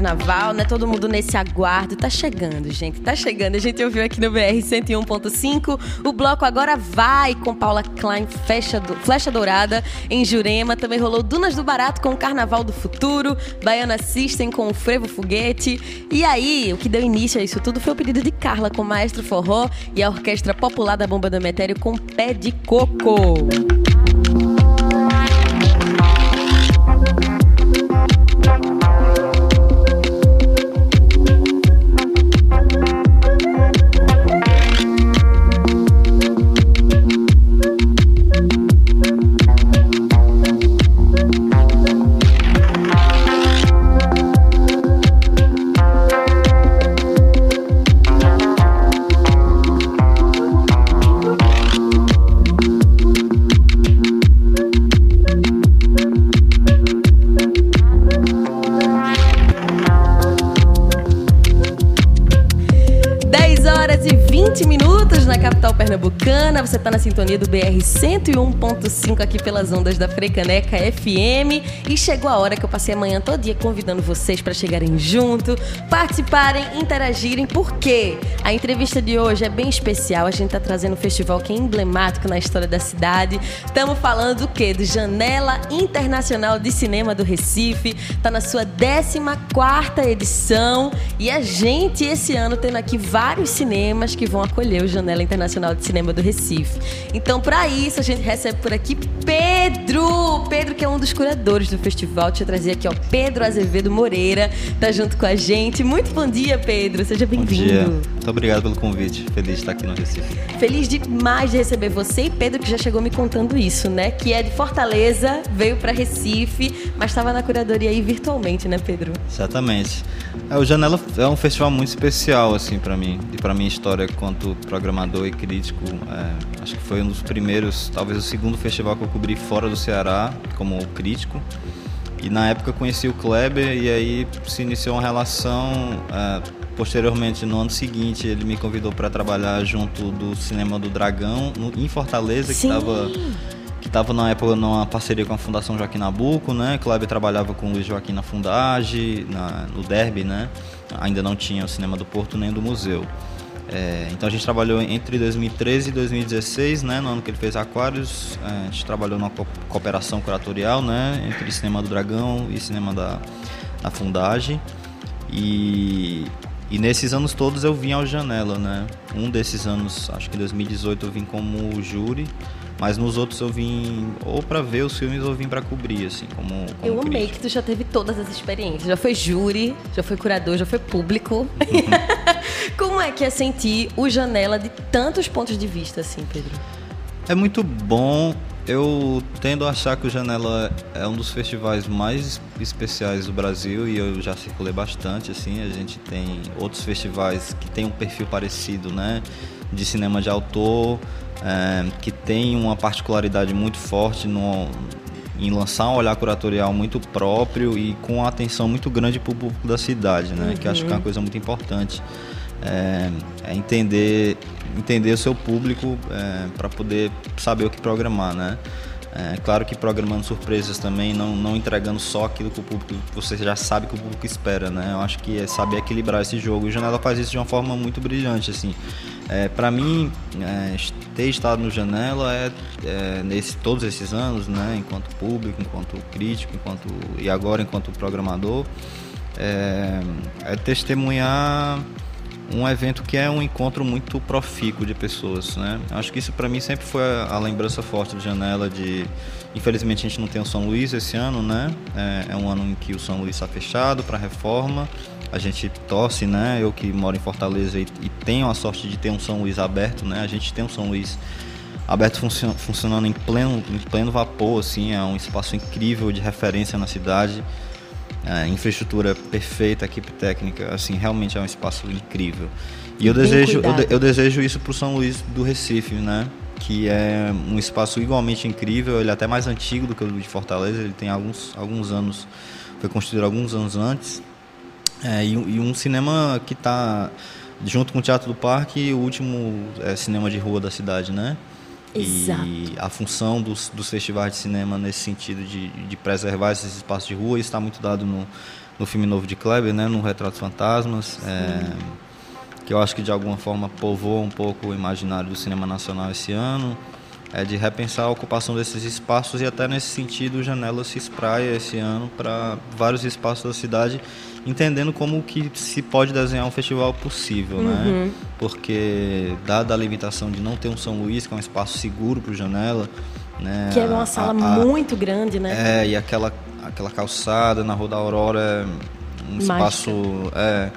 carnaval, né? Todo mundo nesse aguardo. Tá chegando, gente. Tá chegando. A gente ouviu aqui no BR 101.5. O bloco agora vai com Paula Klein, Flecha, do... Flecha Dourada, em Jurema. Também rolou Dunas do Barato com o Carnaval do Futuro. Baiana System com o Frevo Foguete. E aí, o que deu início a isso tudo foi o pedido de Carla com o Maestro Forró e a Orquestra Popular da Bomba do Metério com Pé de Coco. Sintonia do BR 101.5 aqui pelas ondas da Frecaneca FM. E chegou a hora que eu passei a manhã todo dia convidando vocês para chegarem junto, participarem, interagirem, porque a entrevista de hoje é bem especial. A gente está trazendo um festival que é emblemático na história da cidade. Estamos falando do quê? Do Janela Internacional de Cinema do Recife. Está na sua 14 edição. E a gente, esse ano, tendo aqui vários cinemas que vão vão acolher o Janela Internacional de Cinema do Recife. Então, para isso, a gente recebe por aqui Pedro! Pedro, que é um dos curadores do festival. Deixa eu trazer aqui, ó, Pedro Azevedo Moreira, tá junto com a gente. Muito bom dia, Pedro. Seja bem-vindo. Muito obrigado pelo convite. Feliz de estar aqui no Recife. Feliz demais de receber você e Pedro, que já chegou me contando isso, né? Que é de Fortaleza, veio para Recife, mas estava na curadoria aí virtualmente, né, Pedro? Exatamente. É, o Janela é um festival muito especial, assim, para mim, e para minha história enquanto programador e crítico. É, acho que foi um dos primeiros, talvez o segundo festival que eu fora do Ceará como crítico. E na época conheci o Kleber e aí se iniciou uma relação. É, posteriormente, no ano seguinte, ele me convidou para trabalhar junto do Cinema do Dragão, no, em Fortaleza, Sim. que estava que estava na época numa parceria com a Fundação Joaquim Nabuco, né? Kleber trabalhava com o Luiz Joaquim na Fundage, na, no Derby, né? Ainda não tinha o Cinema do Porto nem do museu. É, então a gente trabalhou entre 2013 e 2016, né, no ano que ele fez Aquários, é, a gente trabalhou numa cooperação curatorial, né, entre Cinema do Dragão e Cinema da, da Fundagem. E, e nesses anos todos eu vim ao Janela, né? Um desses anos, acho que em 2018 eu vim como júri mas nos outros eu vim ou para ver os filmes ou vim para cobrir, assim, como, como Eu amei crítico. que tu já teve todas as experiências. Já foi júri, já foi curador, já foi público. Como é que é sentir o Janela de tantos pontos de vista, assim, Pedro? É muito bom. Eu tendo a achar que o Janela é um dos festivais mais especiais do Brasil e eu já circulei bastante, assim. A gente tem outros festivais que têm um perfil parecido, né? De cinema de autor, é, que tem uma particularidade muito forte no, em lançar um olhar curatorial muito próprio e com atenção muito grande para o público da cidade, né? Uhum. Que acho que é uma uhum. coisa muito importante. É, é entender, entender o seu público é, para poder saber o que programar, né? É, claro que programando surpresas também, não, não entregando só aquilo que o público você já sabe que o público espera, né? Eu acho que é saber equilibrar esse jogo. E o Janela faz isso de uma forma muito brilhante, assim. É, para mim, é, ter estado no Janela é, é, nesse todos esses anos, né? Enquanto público, enquanto crítico, enquanto e agora enquanto programador, é, é testemunhar um evento que é um encontro muito profícuo de pessoas, né? Acho que isso para mim sempre foi a, a, lembrança forte do Janela de, infelizmente a gente não tem o São Luís esse ano, né? É, é um ano em que o São Luís está fechado para reforma. A gente torce, né? Eu que moro em Fortaleza e, e tenho a sorte de ter um São Luís aberto, né? A gente tem um São Luís aberto funcion, funcionando em pleno, em pleno vapor, assim, é um espaço incrível de referência na cidade. É, infraestrutura perfeita, equipe técnica, assim, realmente é um espaço incrível. E eu desejo, eu, eu, desejo isso para o São Luís do Recife, né? Que é um espaço igualmente incrível, ele é até mais antigo do que o de Fortaleza, ele tem alguns, alguns anos, foi construído alguns anos antes. É, e, e, um cinema que está junto com o Teatro do Parque, o último é, cinema de rua da cidade, né? Exato. E a função dos, dos festivais de cinema nesse sentido de, de preservar esses espaços de rua está muito dado no, no filme novo de Kleber, né? No Retratos Fantasmas. É, que eu acho que de alguma forma povoa um pouco o imaginário do cinema nacional esse ano. É de repensar a ocupação desses espaços e até nesse sentido o Janela se espraia esse ano para vários espaços da cidade entendendo como que se pode desenhar um festival possível, né? uhum. né? Porque dada a limitação de não ter um São Luís, que é um espaço seguro para o Janela, né? Que é uma sala a, a, muito grande, né? É, e aquela, aquela calçada na Rua da Aurora é um espaço é,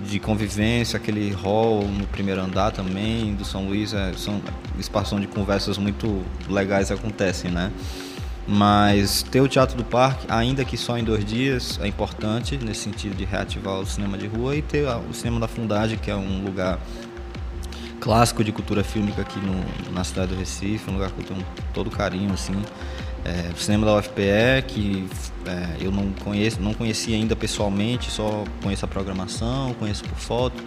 de convivência, aquele hall no primeiro andar também do São Luís, é, são espaços onde conversas muito legais acontecem, né? Mas ter o Teatro do Parque, ainda que só em dois dias, é importante nesse sentido de reativar o cinema de rua e ter o cinema da Fundagem, que é um lugar clássico de cultura fílmica aqui no, na cidade do Recife, um lugar que eu tenho todo carinho assim. É, o cinema da UFPE, que é, eu não conheço, não conhecia ainda pessoalmente, só conheço a programação, conheço por foto.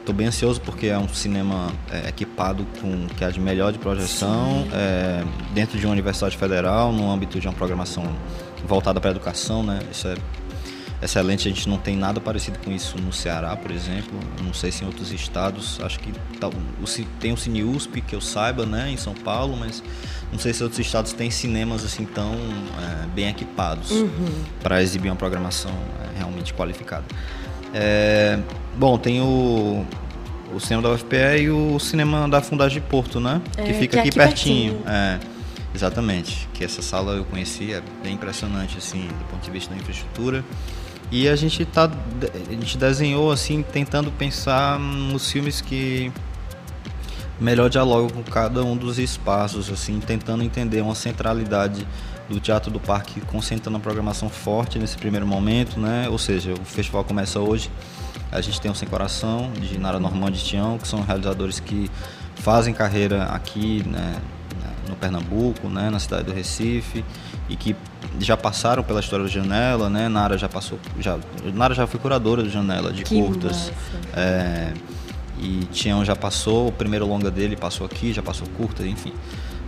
Estou bem ansioso porque é um cinema é, equipado com que é de melhor de projeção, é, dentro de uma universidade federal, no âmbito de uma programação voltada para a educação, né? Isso é excelente. A gente não tem nada parecido com isso no Ceará, por exemplo. Não sei se em outros estados. Acho que tá, tem o Cine USP, que eu saiba, né, em São Paulo, mas não sei se outros estados têm cinemas assim tão é, bem equipados uhum. para exibir uma programação é, realmente qualificada. É, bom, tem o, o cinema da UFPE e o cinema da Fundagem de Porto, né? É, que fica que aqui, aqui pertinho. pertinho. É, exatamente. Que essa sala eu conheci, é bem impressionante, assim, do ponto de vista da infraestrutura. E a gente tá, a gente desenhou assim, tentando pensar nos filmes que melhor dialogam com cada um dos espaços, assim, tentando entender uma centralidade do Teatro do Parque concentrando a programação forte nesse primeiro momento, né? Ou seja, o festival começa hoje. A gente tem o Sem Coração, de Nara Normand e Tião, que são realizadores que fazem carreira aqui né, no Pernambuco, né, na cidade do Recife, e que já passaram pela história do Janela, né? Nara já passou, já, Nara já foi curadora do Janela de que curtas. É, e Tião já passou, o primeiro longa dele passou aqui, já passou curta, enfim.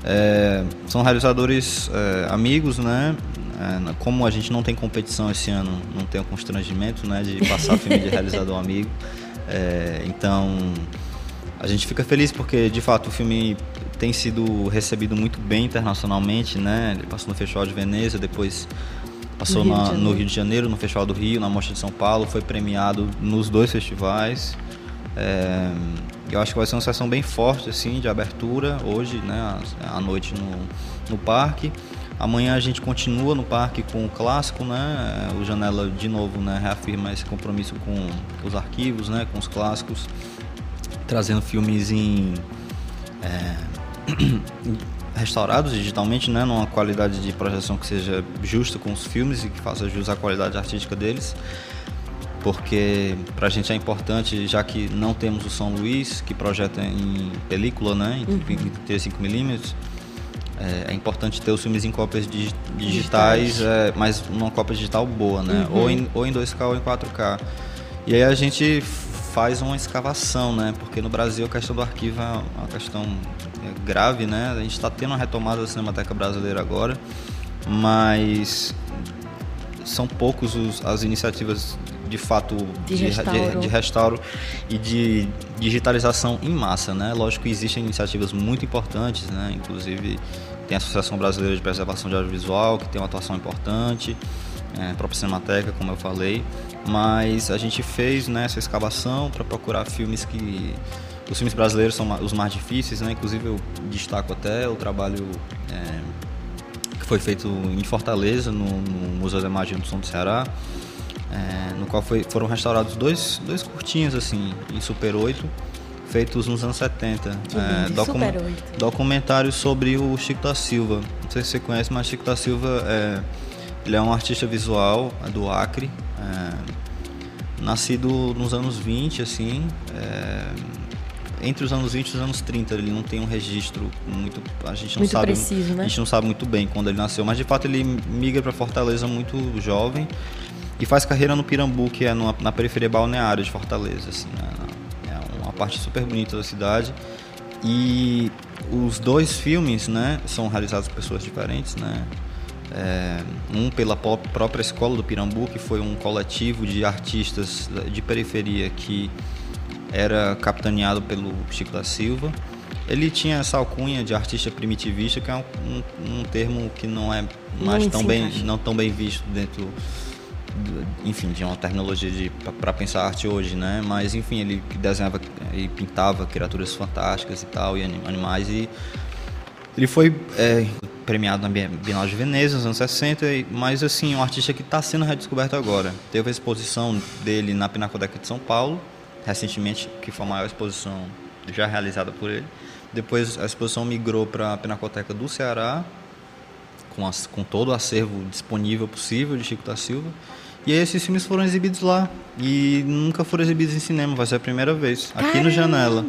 É, são realizadores é, amigos, né? É, como a gente não tem competição esse ano, não tem o constrangimento né, de passar filme de realizador amigo. É, então a gente fica feliz porque de fato o filme tem sido recebido muito bem internacionalmente, né? Ele passou no Festival de Veneza, depois passou no Rio, na, no Rio de Janeiro, no Festival do Rio, na Mostra de São Paulo, foi premiado nos dois festivais. É, eu acho que vai ser uma sessão bem forte assim de abertura hoje, né, à noite no, no parque. Amanhã a gente continua no parque com o clássico, né? O Janela de novo, né, reafirma esse compromisso com os arquivos, né, com os clássicos, trazendo filmes em é, restaurados digitalmente, né, numa qualidade de projeção que seja justa com os filmes e que faça jus à qualidade artística deles porque para a gente é importante, já que não temos o São Luís, que projeta em película, né, em, uhum. 35mm, é, é, importante ter os filmes em cópias digitais, digitais. É, mas uma cópia digital boa, né, uhum. ou, em, ou em 2K ou em 4K. E aí a gente faz uma escavação, né, porque no Brasil a questão do arquivo é uma questão é, grave, né, a gente está tendo uma retomada da Cinemateca Brasileira agora, mas são poucos os, as iniciativas de fato de, de, restauro. de, de restauro e de digitalização em massa, né? Lógico que existem iniciativas muito importantes, né? Inclusive tem a Associação Brasileira de Preservação de Audiovisual, que tem uma atuação importante, é, a própria Cinemateca, como eu falei, mas a gente fez né, essa escavação para procurar filmes que os filmes brasileiros são os mais difíceis, né? Inclusive eu destaco até o trabalho é, que foi feito em Fortaleza, no, no Museu da Imagem do Som do Ceará, é, no qual foi, foram restaurados dois, dois curtinhos assim em Super 8 feitos nos anos 70. Que é, docu Super 8. Documentários sobre o Chico da Silva. Não sei se você conhece, mas Chico da Silva é, ele é um artista visual é do Acre. É, nascido nos anos 20, assim. É, entre os anos 20 e os anos 30, ele não tem um registro muito. A gente não muito sabe. Preciso, né? A gente não sabe muito bem quando ele nasceu, mas de fato ele migra para Fortaleza muito jovem e faz carreira no Pirambu, que é numa, na periferia balneária de Fortaleza, assim, né? É uma parte super bonita da cidade. E os dois filmes, né, são realizados por pessoas diferentes, né? É, um pela própria escola do Pirambu, que foi um coletivo de artistas de periferia que era capitaneado pelo Chico da Silva. Ele tinha essa alcunha de artista primitivista, que é um, um, um termo que não é mais tão bem, não tão bem visto dentro, enfim, de uma tecnologia para pensar arte hoje, né? Mas enfim, ele desenhava e pintava criaturas fantásticas e tal e animais e ele foi é, premiado na Bienal de Veneza nos anos 60, mas assim, um artista que está sendo redescoberto agora. Teve a exposição dele na Pinacoteca de São Paulo, recentemente, que foi a maior exposição já realizada por ele. Depois a exposição migrou para a Pinacoteca do Ceará, com, as, com todo o acervo disponível possível de Chico da Silva. E aí esses filmes foram exibidos lá. E nunca foram exibidos em cinema, vai ser a primeira vez. Aqui Caramba. no Janela.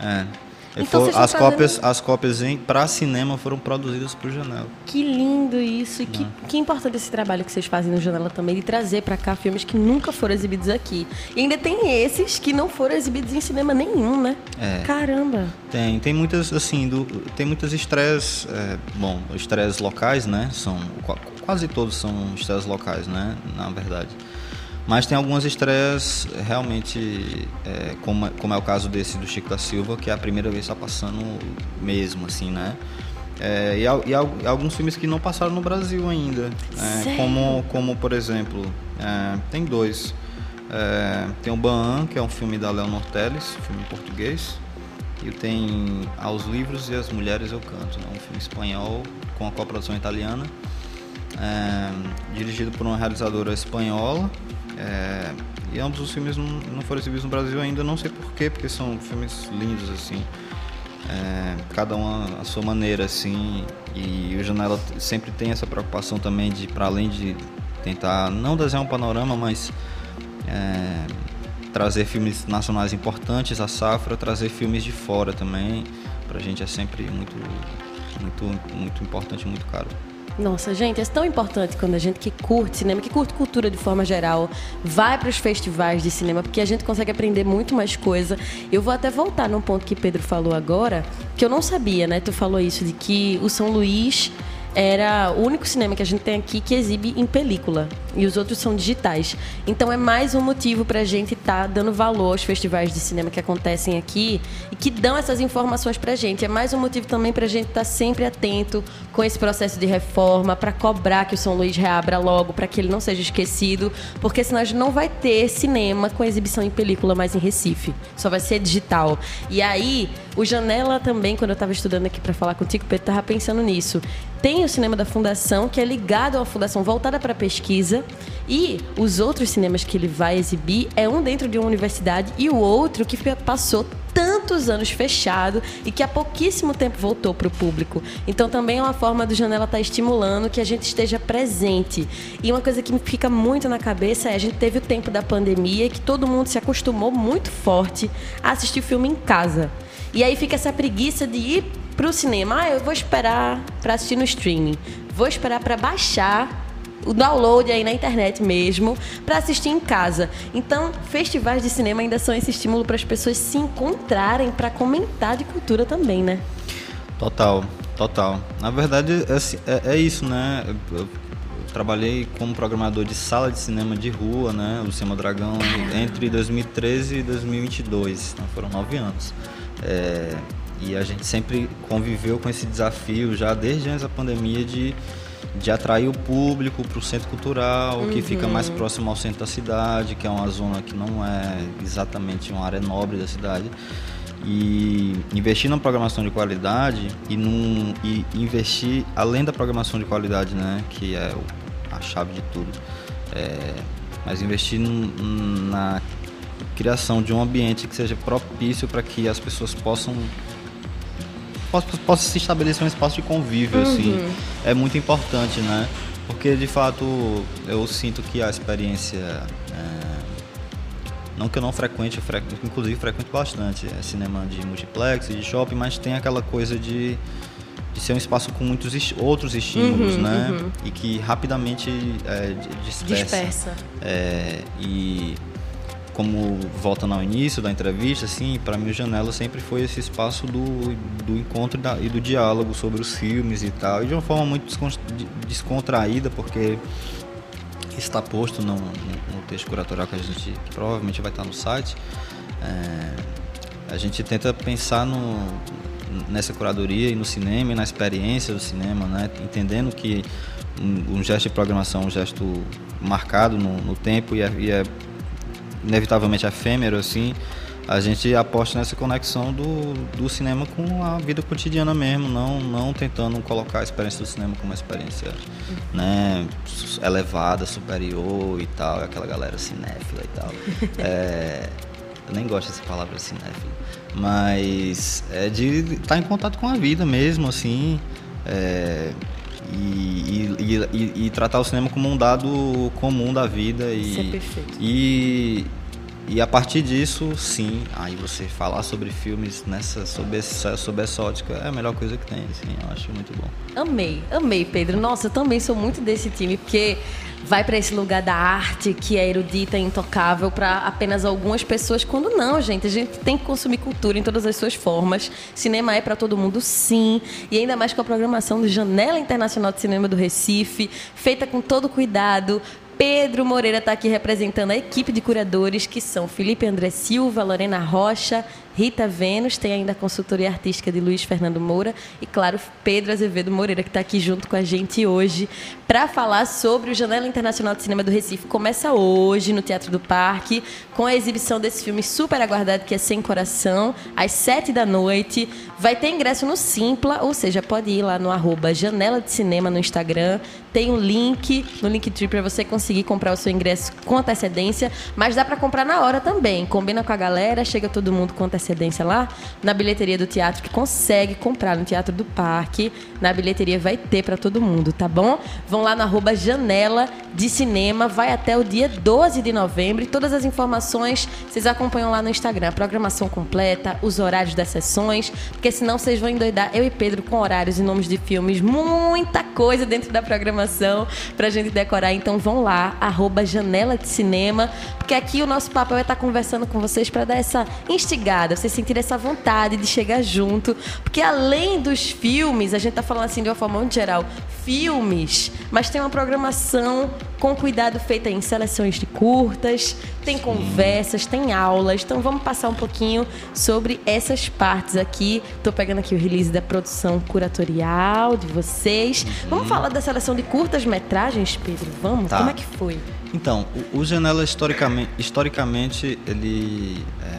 É. Então, for, as, cópias, as cópias para cinema foram produzidas para o Janela. Que lindo isso. E que, é. que importante esse trabalho que vocês fazem no Janela também, de trazer para cá filmes que nunca foram exibidos aqui. E ainda tem esses que não foram exibidos em cinema nenhum, né? É. Caramba. Tem, tem muitas, assim, do, tem muitas estreias, é, bom, estreias locais, né? São, quase todos são estreias locais, né? Na verdade. Mas tem algumas estreias realmente, é, como, como, é o caso desse do Chico da Silva, que é a primeira vez que está passando mesmo, assim, né? É, e, e, e, alguns filmes que não passaram no Brasil ainda. É, como, como, por exemplo, é, tem dois. É, tem o Baan, que é um filme da Leonor Teles, filme em português. E tem Aos Livros e as Mulheres Eu Canto, né? um filme espanhol com a coprodução italiana. É, dirigido por uma realizadora espanhola é, e ambos os filmes não, não foram exibidos no Brasil ainda, não sei porquê, porque são filmes lindos, assim. É, cada um à sua maneira, assim. E o Janela sempre tem essa preocupação também de, para além de tentar não desenhar um panorama, mas é, trazer filmes nacionais importantes, a safra, trazer filmes de fora também. Pra gente é sempre muito, muito, muito importante, muito caro. Nossa, gente, é tão importante quando a gente que curte cinema, que curte cultura de forma geral, vai para os festivais de cinema, porque a gente consegue aprender muito mais coisa. Eu vou até voltar num ponto que Pedro falou agora, que eu não sabia, né? Tu falou isso de que o São Luís era o único cinema que a gente tem aqui que exibe em película e os outros são digitais. Então é mais um motivo para a gente estar tá dando valor aos festivais de cinema que acontecem aqui e que dão essas informações para a gente. É mais um motivo também para a gente estar tá sempre atento com esse processo de reforma, para cobrar que o São Luís reabra logo, para que ele não seja esquecido, porque senão a gente não vai ter cinema com exibição em película mais em Recife. Só vai ser digital. E aí, o Janela também, quando eu estava estudando aqui para falar contigo, Pedro, estava pensando nisso. Tem o cinema da Fundação, que é ligado uma fundação voltada para pesquisa, e os outros cinemas que ele vai exibir é um dentro de uma universidade e o outro que passou tantos anos fechado e que há pouquíssimo tempo voltou para o público. Então também é uma forma do Janela estar tá estimulando que a gente esteja presente. E uma coisa que me fica muito na cabeça é a gente teve o tempo da pandemia e que todo mundo se acostumou muito forte a assistir filme em casa. E aí fica essa preguiça de ir para o cinema. Ah, eu vou esperar para assistir no streaming. Vou esperar para baixar o download aí na internet mesmo, para assistir em casa. Então, festivais de cinema ainda são esse estímulo para as pessoas se encontrarem para comentar de cultura também, né? Total, total. Na verdade, é, é, é isso, né? Eu trabalhei como programador de sala de cinema de rua, né? O Cinema Dragão, entre 2013 e 2022. Então, foram nove anos. É, e a gente sempre conviveu com esse desafio já desde antes da pandemia de de atrair o público para o centro cultural, uhum. que fica uhum. mais próximo ao centro da cidade, que é uma zona que não é exatamente uma área nobre da cidade. E investir na programação de qualidade e, num, e investir além da programação de qualidade, né, que é a chave de tudo, é, mas investir na criação de um ambiente que seja propício para que as pessoas possam possa, se estabelecer um espaço de convívio assim. Uhum. é muito importante né porque de fato eu sinto que a experiência é, não que eu não frequente, eu inclusive frequento bastante é cinema de multiplex, de shopping, mas tem aquela coisa de, de ser um espaço com muitos est outros estímulos, Uhum, né? uhum. E que rapidamente é, di- dispersa. Dispersa. É, e como voltando ao início da entrevista, assim, para mim o Janela sempre foi esse espaço do, do encontro e, da- e do diálogo sobre os filmes e tal, e de uma forma muito descon- de- descontraída, porque está posto no, no- no texto curatorial que a gente que provavelmente vai estar no site. É, a gente tenta pensar no, nessa curadoria e no cinema e na experiência do cinema, né? entendendo que um, um gesto de programação é um gesto marcado no, no tempo e é, e é inevitavelmente efêmero assim a gente aposta nessa conexão do, do cinema com a vida cotidiana mesmo, não, não tentando colocar a experiência do cinema como uma experiência né, elevada, superior e tal, aquela galera cinéfila e tal. É, eu nem gosto dessa palavra cinéfila, mas é de estar em contato com a vida mesmo, assim, é, e, e, e- e tratar o cinema como um dado comum da vida e, Isso é perfeito. e, e a partir disso, sim, aí você falar sobre filmes nessa, sob essa, sob essa ótica é a melhor coisa que tem, assim, eu acho muito bom. Amei, amei, Pedro. Nossa, eu também sou muito desse time, porque vai para esse lugar da arte que é erudita e intocável para apenas algumas pessoas, quando não, gente. A gente tem que consumir cultura em todas as suas formas. Cinema é para todo mundo, sim. E ainda mais com a programação do Janela Internacional de Cinema do Recife, feita com todo cuidado. Pedro Moreira está aqui representando a equipe de curadores, que são Felipe André Silva, Lorena Rocha, Rita Vênus, tem ainda a consultoria artística de Luiz Fernando Moura e, claro, Pedro Azevedo Moreira, que está aqui junto com a gente hoje para falar sobre o Janela Internacional de Cinema do Recife. Começa hoje no Teatro do Parque, com a exibição desse filme super aguardado, que é Sem Coração, às sete da noite. Vai ter ingresso no Simpla, ou seja, pode ir lá no arroba Janela de Cinema no Instagram. Tem um link no Linktree para você conseguir comprar o seu ingresso com antecedência, mas dá para comprar na hora também. Combina com a galera, chega todo mundo com antecedência lá na bilheteria do teatro que consegue comprar no Teatro do Parque. Na bilheteria vai ter para todo mundo, tá bom? Vão lá no arroba Janela de Cinema, vai até o dia 12 de novembro todas as informações vocês acompanham lá no Instagram, a programação completa, os horários das sessões, porque senão vocês vão endoidar eu e Pedro com horários e nomes de filmes, muita coisa dentro da programação pra gente decorar. Então vão lá, arroba Janela de Cinema, porque aqui o nosso papel é estar conversando com vocês para dar essa instigada, vocês sentirem essa vontade de chegar junto, porque além dos filmes, a gente tá falando assim de uma forma muito geral, filmes, mas tem uma programação com cuidado feita em seleções de curtas, tem conversas, tem aulas. Então vamos passar um pouquinho sobre essas partes aqui. Tô pegando aqui o release da produção curatorial de vocês. Vamos falar da seleção de curtas metragens, Pedro? Vamos? Tá. Como é que foi? Então, o, o Janela historicamente, historicamente ele é,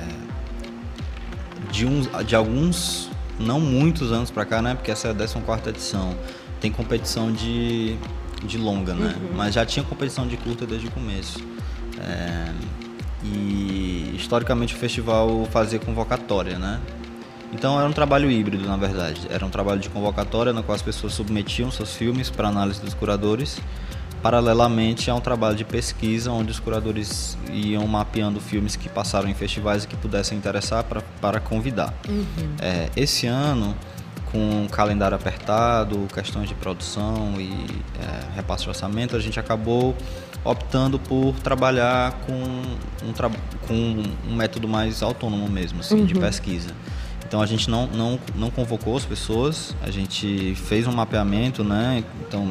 de, uns, de alguns, não muitos anos pra cá, né? Porque essa é a 14 edição. Tem competição de, de longa, né? Mas já tinha competição de curta desde o começo. É, e historicamente o festival fazia convocatória, né? Então era um trabalho híbrido, na verdade. Era um trabalho de convocatória no qual as pessoas submetiam seus filmes para análise dos curadores. Paralelamente a um trabalho de pesquisa, onde os curadores iam mapeando filmes que passaram em festivais e que pudessem interessar pra, para convidar. É, esse ano, com o calendário apertado, questões de produção e é, repasse de orçamento, a gente acabou optando por trabalhar com um, tra com um método mais autônomo mesmo, assim, de pesquisa. Então a gente não, não, não convocou as pessoas, a gente fez um mapeamento, né? Então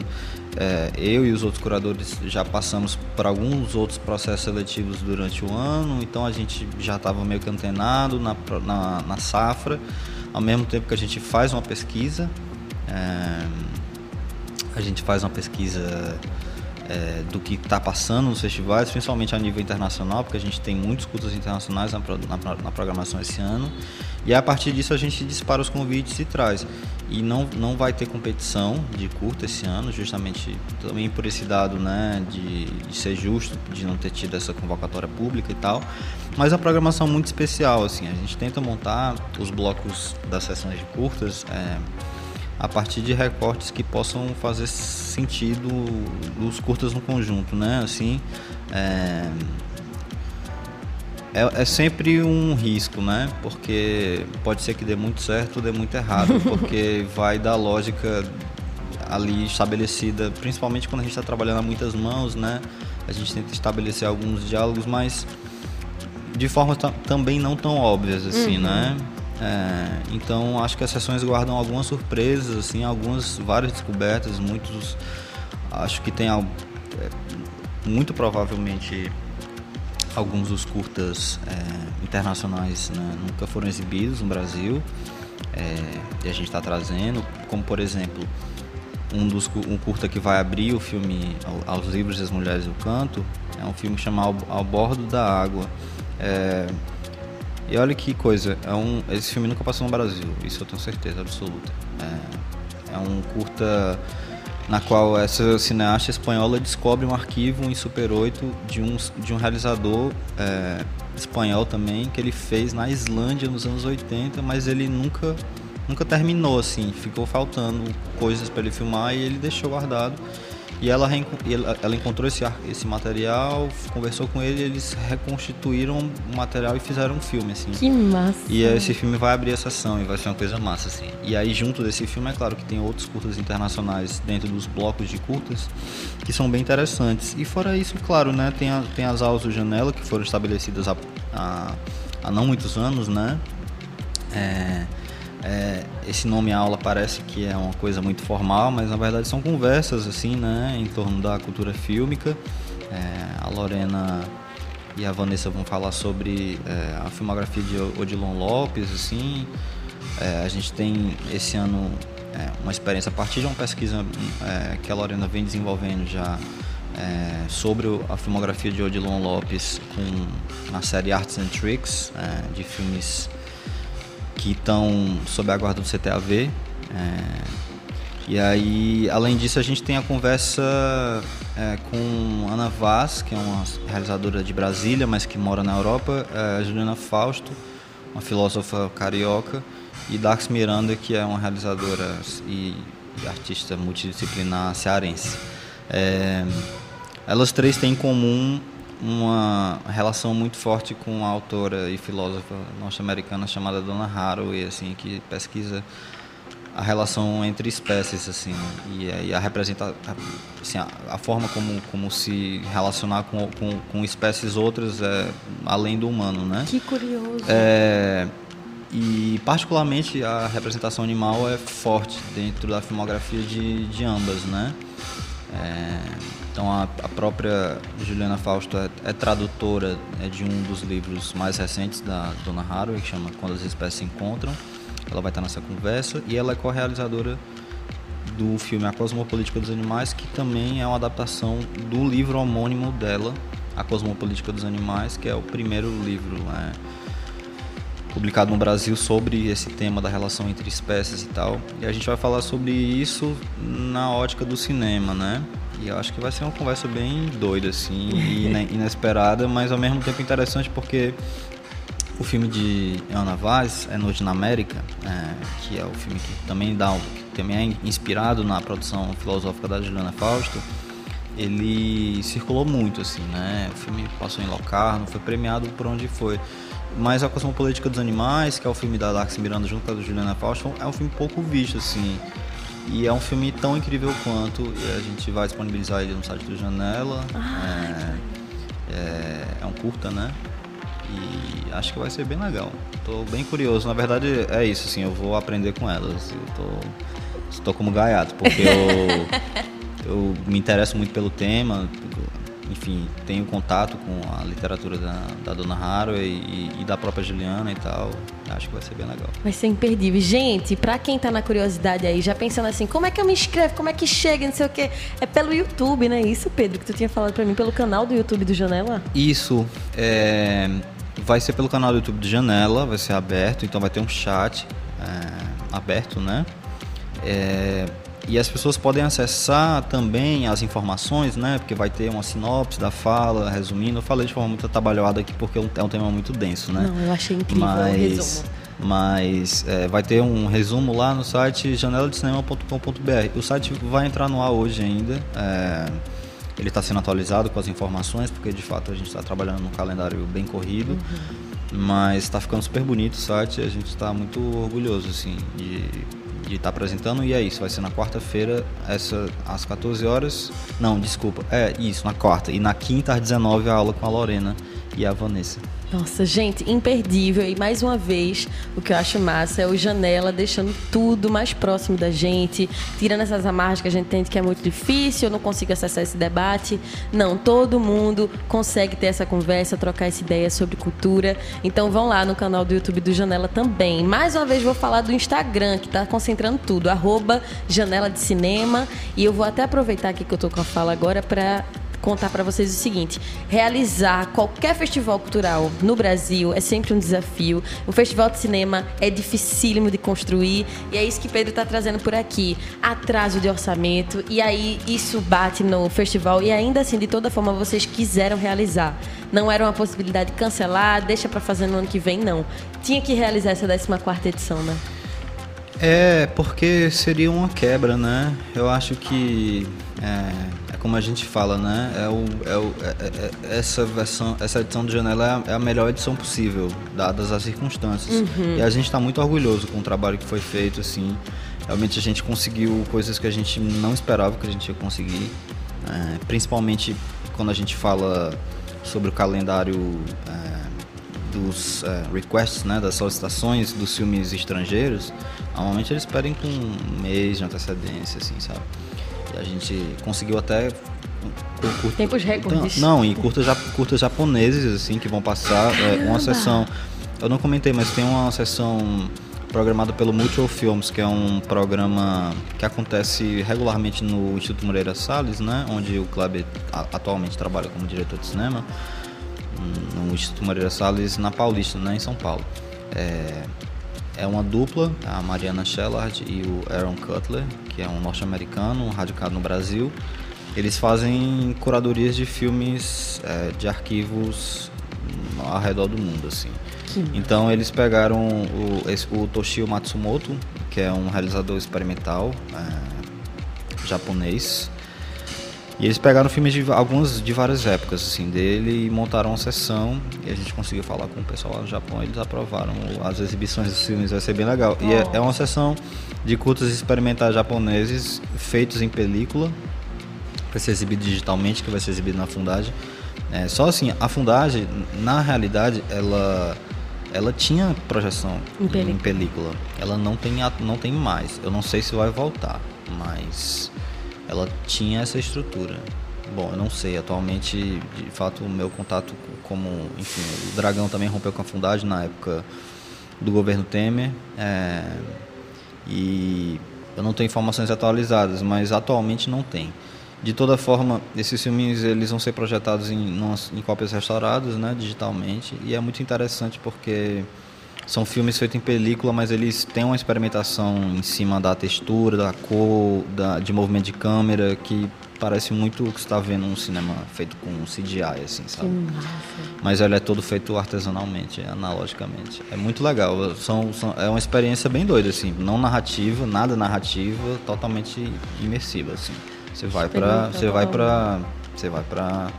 é, eu e os outros curadores já passamos por alguns outros processos seletivos durante o ano, então a gente já estava meio que antenado na, na, na safra, ao mesmo tempo que a gente faz uma pesquisa, é, a gente faz uma pesquisa é, do que está passando nos festivais, principalmente a nível internacional, porque a gente tem muitos curtas internacionais na, na, na, programação esse ano. E a partir disso a gente dispara os convites e traz. E não, não vai ter competição de curta esse ano, justamente também por esse dado né, de, de ser justo, de não ter tido essa convocatória pública e tal. Mas a programação é muito especial, assim, a gente tenta montar os blocos das sessões de curtas. É, a partir de recortes que possam fazer sentido os curtas no conjunto, né? Assim, é, é, é, sempre um risco, né? Porque pode ser que dê muito certo ou dê muito errado, porque vai da lógica ali estabelecida, principalmente quando a gente está trabalhando a muitas mãos, né? A gente tenta estabelecer alguns diálogos, mas de forma também não tão óbvias, assim, uhum. né? É, então acho que as sessões guardam algumas surpresas, assim, algumas várias descobertas, muitos acho que tem é, muito provavelmente alguns dos curtas é, internacionais né, nunca foram exibidos no Brasil é, e a gente está trazendo, como por exemplo um dos um curta que vai abrir o filme aos livros das mulheres do canto é um filme chamado ao, ao bordo da água é, e olha que coisa, é um, esse filme nunca passou no Brasil, isso eu tenho certeza absoluta. É, é um curta na qual essa cineasta espanhola descobre um arquivo em Super 8 de um, de um realizador é, espanhol também, que ele fez na Islândia nos anos 80, mas ele nunca, nunca terminou, assim, ficou faltando coisas para ele filmar e ele deixou guardado. E ela, ela encontrou esse, esse material, conversou com ele, eles reconstituíram o material e fizeram um filme, assim. Que massa! E esse filme vai abrir a sessão e vai ser uma coisa massa, assim. E aí, junto desse filme, é claro que tem outros curtas internacionais dentro dos blocos de curtas que são bem interessantes. E fora isso, claro, né, tem, a, tem as aulas do Janela que foram estabelecidas há, há, há não muitos anos, né? É, é, esse nome aula parece que é uma coisa muito formal, mas na verdade são conversas assim, né, em torno da cultura fílmica. É, a Lorena e a Vanessa vão falar sobre é, a filmografia de Odilon Lopes, assim. É, a gente tem esse ano é, uma experiência a partir de uma pesquisa é, que a Lorena vem desenvolvendo já sobre a filmografia de Odilon Lopes com, na série Arts and Tricks, de filmes que estão sob a guarda do CTAV. É, e aí, além disso, a gente tem a conversa é, com Ana Vaz, que é uma realizadora de Brasília, mas que mora na Europa, é, Juliana Fausto, uma filósofa carioca, e Dax Miranda, que é uma realizadora e, artista multidisciplinar cearense. É, elas três têm em comum uma relação muito forte com uma autora e filósofa norte-americana chamada Donna Haraway, assim, que pesquisa a relação entre espécies, assim, e, e a representa assim, a, a, forma como, como se relacionar com, com, com espécies outras é, além do humano, né? Que curioso. É, e particularmente a representação animal é forte dentro da filmografia de, de ambas, né? É, então a, a, própria Juliana Fausto é, é, tradutora é de um dos livros mais recentes da Dona Haraway, que chama Quando as Espécies Se Encontram. Ela vai estar nessa conversa e ela é co-realizadora do filme A Cosmopolítica dos Animais, que também é uma adaptação do livro homônimo dela, A Cosmopolítica dos Animais, que é o primeiro livro né, publicado no Brasil sobre esse tema da relação entre espécies e tal. E a gente vai falar sobre isso na ótica do cinema, né? E eu acho que vai ser uma conversa bem doida, assim, e inesperada, mas ao mesmo tempo interessante porque o filme de Ana Vaz é Noite na América, é, que é o filme que também dá, que também é inspirado na produção filosófica da Juliana Fausto. Ele circulou muito, assim, né? O filme passou em Locarno, foi premiado por onde foi. Mas a Cosmopolítica dos Animais, que é o filme da Dax Miranda junto com a Juliana Fausto, é um filme pouco visto, assim. E é um filme tão incrível quanto, a gente vai disponibilizar ele no site do Janela. Ah, é, é, é, um curta, né? E acho que vai ser bem legal. Tô bem curioso. Na verdade, é isso, assim, eu vou aprender com elas. Eu tô, tô como gaiato, porque eu, eu me interesso muito pelo tema. Enfim, tenho contato com a literatura da, da Dona Haraway e, e, da própria Juliana e tal. Acho que vai ser bem legal. Vai ser imperdível. Gente, pra quem tá na curiosidade aí, já pensando assim, como é que eu me inscrevo? Como é que chega? Não sei o quê. É pelo YouTube, né? Isso, Pedro, que tu tinha falado pra mim, pelo canal do YouTube do Janela? Isso. É, vai ser pelo canal do YouTube do Janela, vai ser aberto, então vai ter um chat é, aberto, né? É, e as pessoas podem acessar também as informações, né? Porque vai ter uma sinopse da fala, resumindo. Eu falei de forma muito atabalhada aqui porque é um é tema muito denso, né? Não, eu achei incrível mas, o resumo. Mas é, vai ter um resumo lá no site janeladecinema.com.br. O site vai entrar no ar hoje ainda. É, ele está sendo atualizado com as informações, porque de fato a gente está trabalhando num calendário bem corrido. Uhum. Mas está ficando super bonito o site, a gente está muito orgulhoso assim, de de estar tá apresentando e é isso, vai ser na quarta-feira, essa às 14 horas. Não, desculpa, é isso, na quarta. E na quinta às 19 a aula com a Lorena e a Vanessa. Nossa, gente, imperdível. E mais uma vez, o que eu acho massa é o Janela deixando tudo mais próximo da gente, tirando essas amarras que a gente tem que é muito difícil, eu não consigo acessar esse debate. Não, todo mundo consegue ter essa conversa, trocar essa ideia sobre cultura. Então vão lá no canal do YouTube do Janela também. Mais uma vez vou falar do Instagram, que está concentrando tudo, arroba Janela de Cinema. E eu vou até aproveitar aqui que eu tô com a fala agora para contar para vocês o seguinte: realizar qualquer festival cultural no Brasil é sempre um desafio. O festival de cinema é dificílimo de construir e é isso que Pedro está trazendo por aqui. Atraso de orçamento e aí isso bate no festival e ainda assim de toda forma vocês quiseram realizar. Não era uma possibilidade de cancelar, deixa para fazer no ano que vem não. Tinha que realizar essa 14 quarta edição, né? É, porque seria uma quebra, né? Eu acho que é como a gente fala, né? É o, é o, é, é, é essa versão, essa edição de Janela é a, é a melhor edição possível, dadas as circunstâncias. Uhum. E a gente está muito orgulhoso com o trabalho que foi feito, assim. Realmente a gente conseguiu coisas que a gente não esperava que a gente ia conseguir. É, principalmente quando a gente fala sobre o calendário é, dos é, requests, né, das solicitações dos filmes estrangeiros, normalmente eles pedem com um mês de antecedência, assim, sabe? A gente conseguiu até curta, tempos recordes. Não, e curtas, curtas japoneses assim que vão passar é, uma sessão. Eu não comentei, mas tem uma sessão programada pelo Mutual Films, que é um programa que acontece regularmente no Instituto Moreira Salles, né, onde o Kleber atualmente trabalha como diretor de cinema, no Instituto Moreira Salles na Paulista, né, em São Paulo. É, é uma dupla, a Mariana Shellard e o Aaron Cutler, que é um norte-americano radicado no Brasil. Eles fazem curadorias de filmes é, de arquivos ao redor do mundo, assim. Então eles pegaram o, esse, o Toshio Matsumoto, que é um realizador experimental é, japonês, e eles pegaram filmes de algumas de várias épocas assim dele e montaram uma sessão e a gente conseguiu falar com o pessoal lá no Japão, eles aprovaram as exibições dos filmes, vai ser bem legal. E é, é uma sessão de curtas experimentais japoneses feitos em película para ser exibido digitalmente, que vai ser exibido na Fundagem. É, só assim, a Fundagem, na realidade, ela ela tinha projeção em, em película. Ela não tem não tem mais. Eu não sei se vai voltar, mas ela tinha essa estrutura. Bom, eu não sei, atualmente, de fato, o meu contato como, enfim, o Dragão também rompeu com a Fundagem na época do governo Temer, é, e eu não tenho informações atualizadas, mas atualmente não tem. De toda forma, esses filmes eles vão ser projetados em, em cópias restauradas, né, digitalmente, e é muito interessante porque são filmes feitos em película, mas eles têm uma experimentação em cima da textura, da cor, da, de movimento de câmera, que parece muito o que você está vendo um cinema feito com CGI, assim, sabe? Mas ele é todo feito artesanalmente, analogicamente. É muito legal. São, são, é uma experiência bem doida, assim, não narrativa, nada narrativa, totalmente imersiva, assim. Você vai para, você vai para, você vai para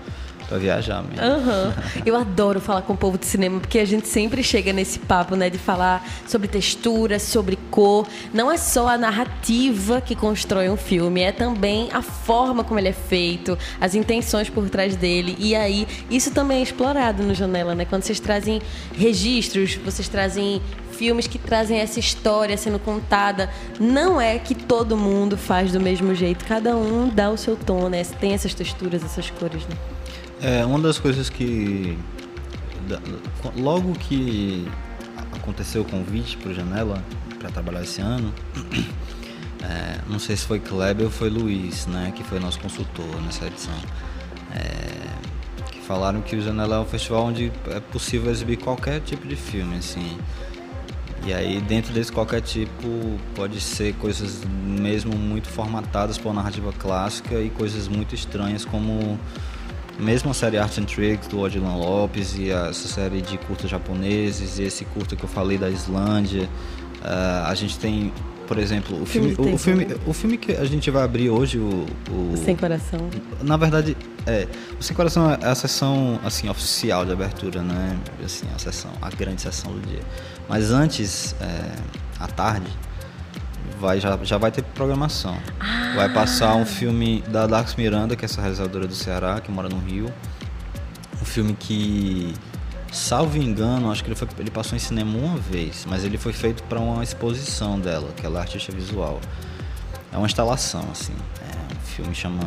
Pra viajar mesmo. Uhum. Eu adoro falar com o povo de cinema, porque a gente sempre chega nesse papo, né? De falar sobre textura, sobre cor. Não é só a narrativa que constrói um filme, é também a forma como ele é feito, as intenções por trás dele. E aí, isso também é explorado no Janela, né? Quando vocês trazem registros, vocês trazem filmes que trazem essa história sendo contada. Não é que todo mundo faz do mesmo jeito, cada um dá o seu tom, né? Tem essas texturas, essas cores, né? É, uma das coisas que. Logo que aconteceu o convite para o Janela para trabalhar esse ano, é, não sei se foi Kleber ou foi Luiz, né, que foi nosso consultor nessa edição. É, que falaram que o Janela é um festival onde é possível exibir qualquer tipo de filme, assim. E aí dentro desse qualquer tipo pode ser coisas mesmo muito formatadas por narrativa clássica e coisas muito estranhas como mesmo a série Arts and Tricks do Odilon Lopes e essa série de curtas japoneses e esse curta que eu falei da Islândia, uh, a gente tem, por exemplo, o filme, o, o, filme, o filme que a gente vai abrir hoje, o, o, Sem Coração. Na verdade, é, o Sem Coração é a sessão assim oficial de abertura, né? Assim, a sessão, a grande sessão do dia. Mas antes, é, à tarde, vai, já, já vai ter programação. Ah. Vai passar um filme da Dax Miranda, que é essa realizadora do Ceará, que mora no Rio. Um filme que, salvo engano, acho que ele, foi, ele passou em cinema uma vez, mas ele foi feito para uma exposição dela, que ela é artista visual. É uma instalação, assim. É um filme chama.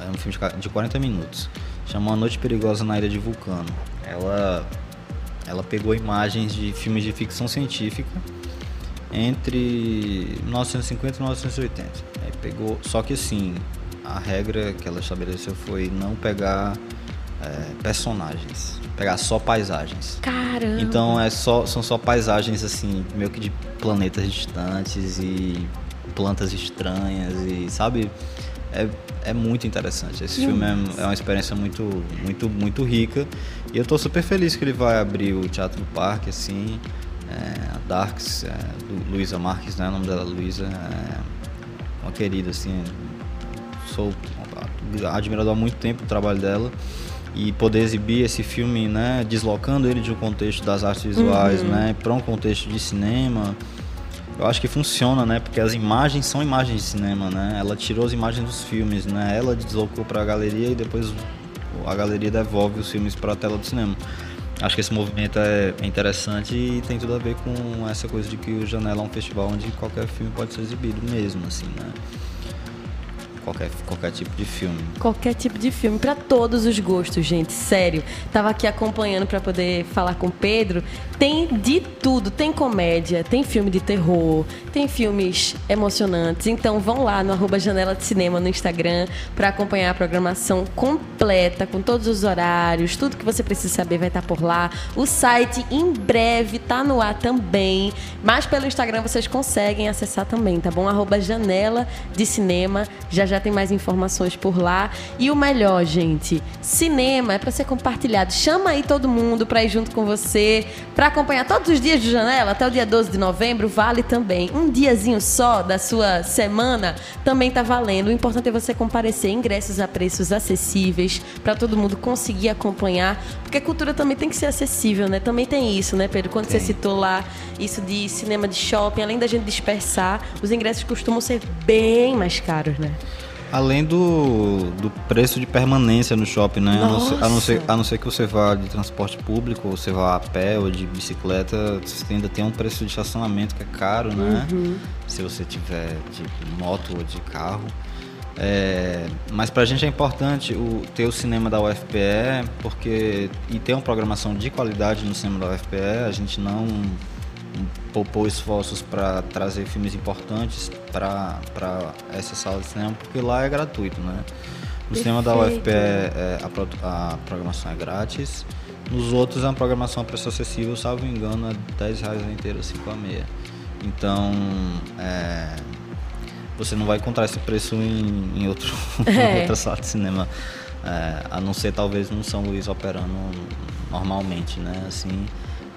É um filme de 40 minutos. Chama A Noite Perigosa na Ilha de Vulcano. Ela, ela pegou imagens de filmes de ficção científica entre 1950 e 1980. Aí pegou, só que assim, a regra que ela estabeleceu foi não pegar é, personagens, pegar só paisagens. Caramba! Então é só, são só paisagens assim, meio que de planetas distantes e plantas estranhas e sabe é, é muito interessante. Esse filme é, é, uma experiência muito, muito, muito rica. E eu estou super feliz que ele vai abrir o Teatro do Parque, assim é, a Darks, é, Luísa Marques, né? O nome dela Luísa, é uma querida, assim. Sou admirador há muito tempo do trabalho dela e poder exibir esse filme, né, deslocando ele de um contexto das artes visuais, uhum. né, para um contexto de cinema, eu acho que funciona, né, porque as imagens são imagens de cinema, né. Ela tirou as imagens dos filmes, né, ela deslocou para a galeria e depois a galeria devolve os filmes para a tela do cinema. Acho que esse movimento é interessante e tem tudo a ver com essa coisa de que o Janela é um festival onde qualquer filme pode ser exibido mesmo, assim, né? qualquer, qualquer tipo de filme. Qualquer tipo de filme, para todos os gostos, gente, sério. Tava aqui acompanhando para poder falar com o Pedro. Tem de tudo, tem comédia, tem filme de terror, tem filmes emocionantes. Então vão lá no arroba Janela de Cinema no Instagram para acompanhar a programação completa, com todos os horários, tudo que você precisa saber vai estar por lá. O site em breve tá no ar também, mas pelo Instagram vocês conseguem acessar também, tá bom? Arroba Janela de Cinema. Já já tem mais informações por lá. E o melhor, gente, cinema é para ser compartilhado. Chama aí todo mundo para ir junto com você, para acompanhar todos os dias de janela até o dia 12 de novembro, vale também. Um diazinho só da sua semana também tá valendo. O importante é você comparecer ingressos a preços acessíveis para todo mundo conseguir acompanhar, porque a cultura também tem que ser acessível, né? Também tem isso, né, Pedro? Quando tem. você citou lá isso de cinema de shopping, além da gente dispersar, os ingressos costumam ser bem mais caros, né? Além do, do preço de permanência no shopping, né? A não, ser, a não, ser, a não ser que você vá de transporte público, ou você vá a pé ou de bicicleta, você ainda tem um preço de estacionamento que é caro, né? Uhum. Se você tiver de moto ou de carro. É, mas pra gente é importante o, ter o cinema da UFPE, porque e ter uma programação de qualidade no cinema da UFPE, a gente não poupou esforços para trazer filmes importantes para essa sala de cinema, porque lá é gratuito, né? No cinema da UFPE é, a, a, programação é grátis, nos outros é uma programação a preço acessível, salvo engano, é 10 reais a inteira, 5 a meia. Então, é, você não vai encontrar esse preço em, em outro, é. outra sala de cinema, é, a não ser talvez no São Luís operando normalmente, né? Assim,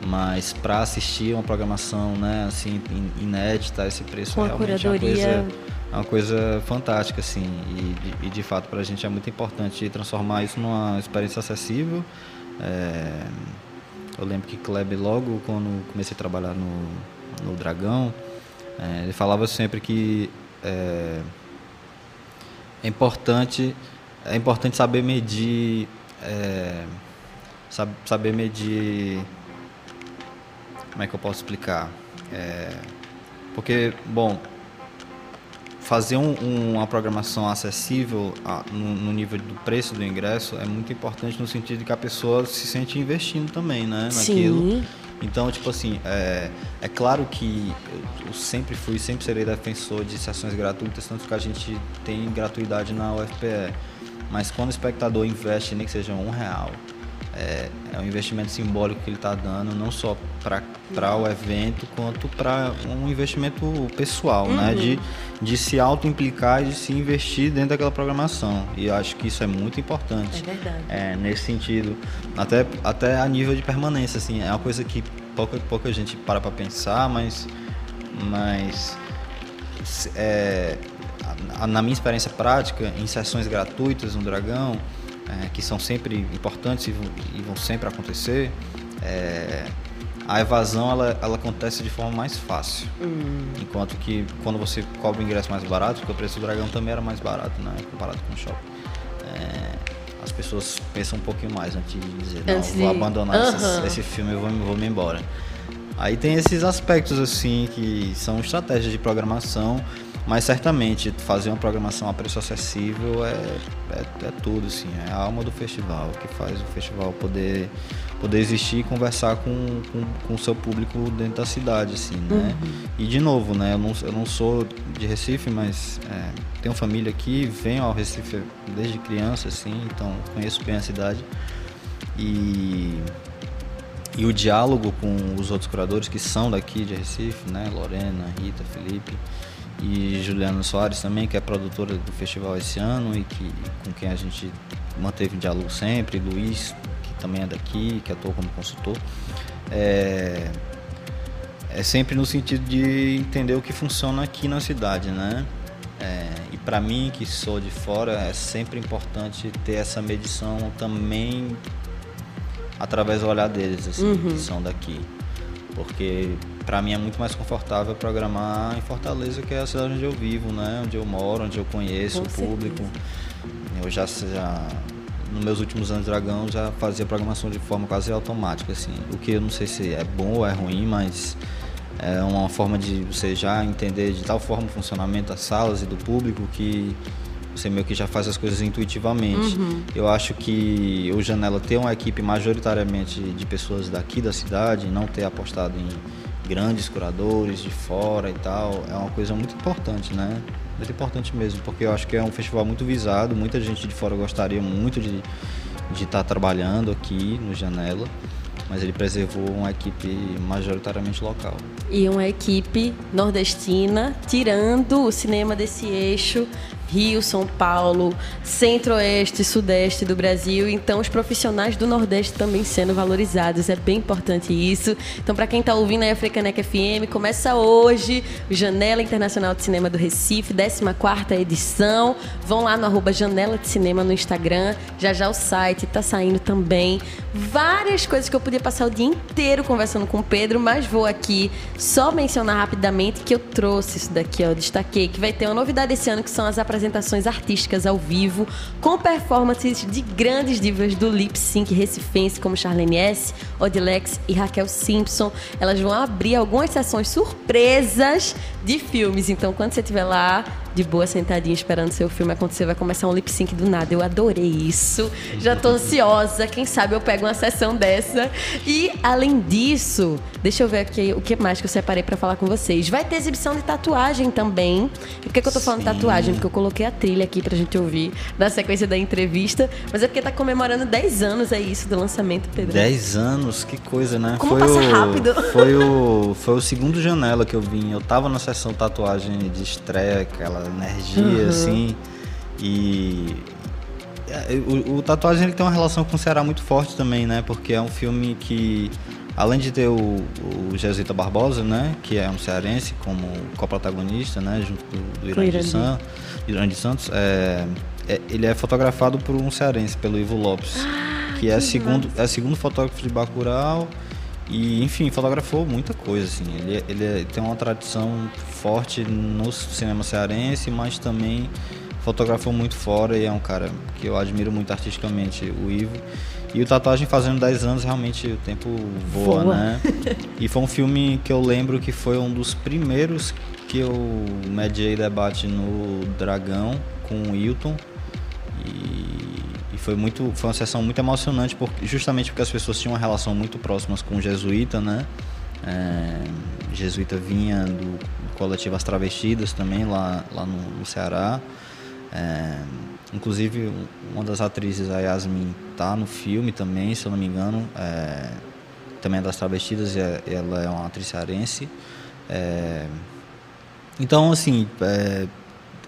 mas para assistir uma programação né, assim, inédita, esse preço Com realmente é uma coisa, é uma coisa fantástica. Assim, e, e de fato para a gente é muito importante transformar isso numa experiência acessível. É, eu lembro que Kleber, logo quando comecei a trabalhar no, no Dragão, é, ele falava sempre que é, é, importante, é importante saber medir. É, saber medir como é que eu posso explicar? É, porque, bom, fazer um, uma programação acessível a, no, no, nível do preço do ingresso é muito importante no sentido de que a pessoa se sente investindo também, né? Naquilo. Sim. Então, tipo assim, é, é claro que eu, eu sempre fui, sempre serei defensor de sessões gratuitas, tanto que a gente tem gratuidade na UFPE. Mas quando o espectador investe, nem que seja um real, é, é um investimento simbólico que ele está dando, não só para o evento, quanto para um investimento pessoal, uhum. né? De, de se auto-implicar e de se investir dentro daquela programação. E eu acho que isso é muito importante. É verdade. É, nesse sentido, até, até a nível de permanência, assim, é uma coisa que pouca, pouca gente para para pensar, mas, mas é, na minha experiência prática, em sessões gratuitas no Dragão, é, que são sempre importantes e vão, e vão sempre acontecer, é, a evasão ela, ela acontece de forma mais fácil. Hum. Enquanto que quando você cobra o ingresso mais barato, porque o preço do dragão também era mais barato, né? Comparado com o shopping. É, as pessoas pensam um pouquinho mais antes de dizer, não, antes vou de... abandonar uhum. esse, esse, filme e vou, vou me embora. Aí tem esses aspectos assim que são estratégias de programação mas certamente fazer uma programação a preço acessível é, é, é, tudo, assim, é a alma do festival, que faz o festival poder, poder existir e conversar com, com, com o seu público dentro da cidade, assim, né? Uhum. E de novo, né, eu não, eu não sou de Recife, mas é, tenho família aqui, venho ao Recife desde criança, assim, então conheço bem a cidade. E e o diálogo com os outros curadores que são daqui de Recife, né? Lorena, Rita, Felipe, e Juliana Soares também, que é produtora do festival esse ano e que, com quem a gente manteve um diálogo sempre, Luiz, que também é daqui, que atua como consultor. É, é sempre no sentido de entender o que funciona aqui na cidade, né? É, e para mim, que sou de fora, é sempre importante ter essa medição também através do olhar deles, assim, uhum. que são daqui. Porque para mim é muito mais confortável programar em Fortaleza, que é a cidade onde eu vivo, né? Onde eu moro, onde eu conheço Com o público. Eu já, já nos meus últimos anos de Dragão já fazia programação de forma quase automática, assim. O que eu não sei se é bom ou é ruim, mas é uma forma de você já entender de tal forma o funcionamento das salas e do público que você meio que já faz as coisas intuitivamente. Uhum. Eu acho que o Janela ter uma equipe majoritariamente de pessoas daqui da cidade, não ter apostado em grandes curadores de fora e tal, é uma coisa muito importante, né? Muito importante mesmo, porque eu acho que é um festival muito visado, muita gente de fora gostaria muito de de estar tá trabalhando aqui no Janela, mas ele preservou uma equipe majoritariamente local. E uma equipe nordestina, tirando o cinema desse eixo, Rio, São Paulo, Centro-Oeste, Sudeste do Brasil. Então, os profissionais do Nordeste também sendo valorizados. É bem importante isso. Então, para quem está ouvindo aí a Frecanec FM, começa hoje Janela Internacional de Cinema do Recife, 14 edição. Vão lá no arroba Janela de Cinema no Instagram. Já já o site está saindo também. Várias coisas que eu podia passar o dia inteiro conversando com o Pedro, mas vou aqui só mencionar rapidamente que eu trouxe isso daqui, ó. Destaquei que vai ter uma novidade esse ano que são as apresentações apresentações artísticas ao vivo, com performances de grandes divas do lip sync recifense, como Charlene S., Odilex e Raquel Simpson. Elas vão abrir algumas sessões surpresas de filmes. Então, quando você estiver lá, de boa, sentadinho, esperando seu filme acontecer, vai começar um lip sync do nada. Eu adorei isso. Já tô ansiosa. Quem sabe eu pego uma sessão dessa. E, além disso, deixa eu ver aqui o que mais que eu separei para falar com vocês. Vai ter exibição de tatuagem também. Por que, que eu tô falando Sim. tatuagem? Porque eu coloquei a trilha aqui pra gente ouvir da sequência da entrevista. Mas é porque tá comemorando 10 anos, é isso, do lançamento, Pedro. 10 anos? Que coisa, né? Como foi passa o, rápido. Foi o, foi o segundo janela que eu vim. Eu tava na sessão tatuagem de estreia, aquela energia, uhum. assim. E é, o, o, tatuagem ele tem uma relação com o Ceará muito forte também, né? Porque é um filme que, além de ter o, o Jesuíta Barbosa, né? Que é um cearense como co-protagonista, né? Junto do, do Irã, de San, Irã de Santos, é, é, ele é fotografado por um cearense, pelo Ivo Lopes, ah, que, que, é segundo é segundo fotógrafo de Bacurau e, enfim, fotografou muita coisa, assim. Ele, ele tem uma tradição forte no cinema cearense, mas também fotografou muito fora e é um cara que eu admiro muito artisticamente, o Ivo. E o Tatuagem fazendo 10 anos, realmente o tempo voa, voa. né? e foi um filme que eu lembro que foi um dos primeiros que eu mediei debate no Dragão com o Wilton e, e, foi muito foi uma sessão muito emocionante porque, justamente porque as pessoas tinham uma relação muito próximas com o jesuíta, né? É, jesuíta vinha do, coletivo As Travestidas também lá, lá no, no Ceará. É, inclusive uma das atrizes, a Yasmin, tá no filme também, se eu não me engano. É, também é das Travestidas e é, ela é uma atriz cearense. É, então, assim, é,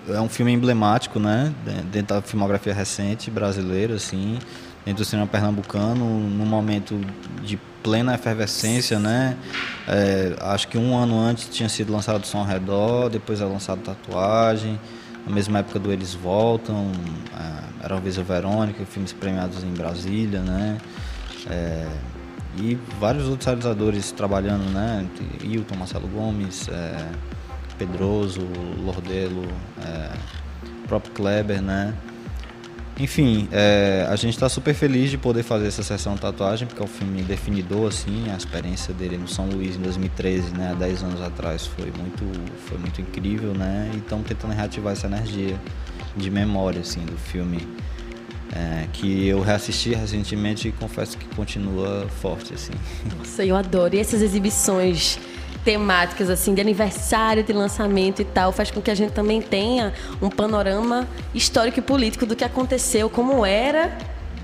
é, um filme emblemático, né? Dentro da filmografia recente brasileira, assim, dentro do cinema pernambucano, num momento de plena efervescência, né? É, acho que um ano antes tinha sido lançado Som ao Redor, depois é lançado Tatuagem, na mesma época do Eles Voltam, é, Era uma vez a Verônica, filmes premiados em Brasília, né? É, e vários outros realizadores trabalhando, né? Hilton, Marcelo Gomes, é, Pedroso, Lordelo, é, próprio Kleber, né? Enfim, é, a gente está super feliz de poder fazer essa sessão tatuagem, porque é um filme definidor, assim, a experiência dele no São Luís em 2013, né, há 10 anos atrás, foi muito, foi muito incrível, né, e estamos tentando reativar essa energia de memória, assim, do filme, é, que eu reassisti recentemente e confesso que continua forte, assim. Nossa, eu adoro. E essas exibições temáticas assim de aniversário de lançamento e tal faz com que a gente também tenha um panorama histórico e político do que aconteceu, como era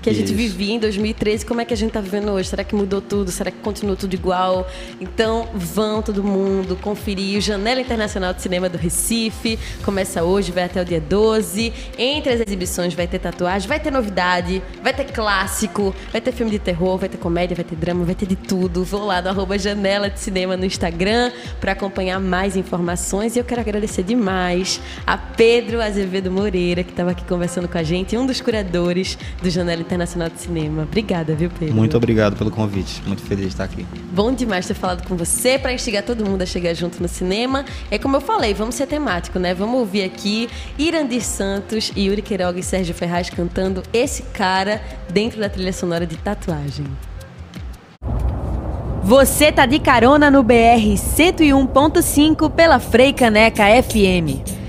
que a Isso. gente vivia em 2013, como é que a gente está vivendo hoje? Será que mudou tudo? Será que continua tudo igual? Então, vão todo mundo conferir o Janela Internacional de Cinema do Recife. Começa hoje, vai até o dia 12. Entre as exibições vai ter tatuagem, vai ter novidade, vai ter clássico, vai ter filme de terror, vai ter comédia, vai ter drama, vai ter de tudo. Vou lá no arroba Janela de Cinema no Instagram para acompanhar mais informações. E eu quero agradecer demais a Pedro Azevedo Moreira, que estava aqui conversando com a gente, um dos curadores do Janela Internacional Internacional de Cinema. Obrigada, viu, Pedro? Muito obrigado pelo convite. Muito feliz de estar aqui. Bom demais ter falado com você para instigar todo mundo a chegar junto no cinema. É como eu falei, vamos ser temático, né? Vamos ouvir aqui Irandir Santos, Yuri Queiroga e Sérgio Ferraz cantando Esse Cara dentro da trilha sonora de Tatuagem. Você tá de carona no BR 101.5 pela Frei Caneca FM.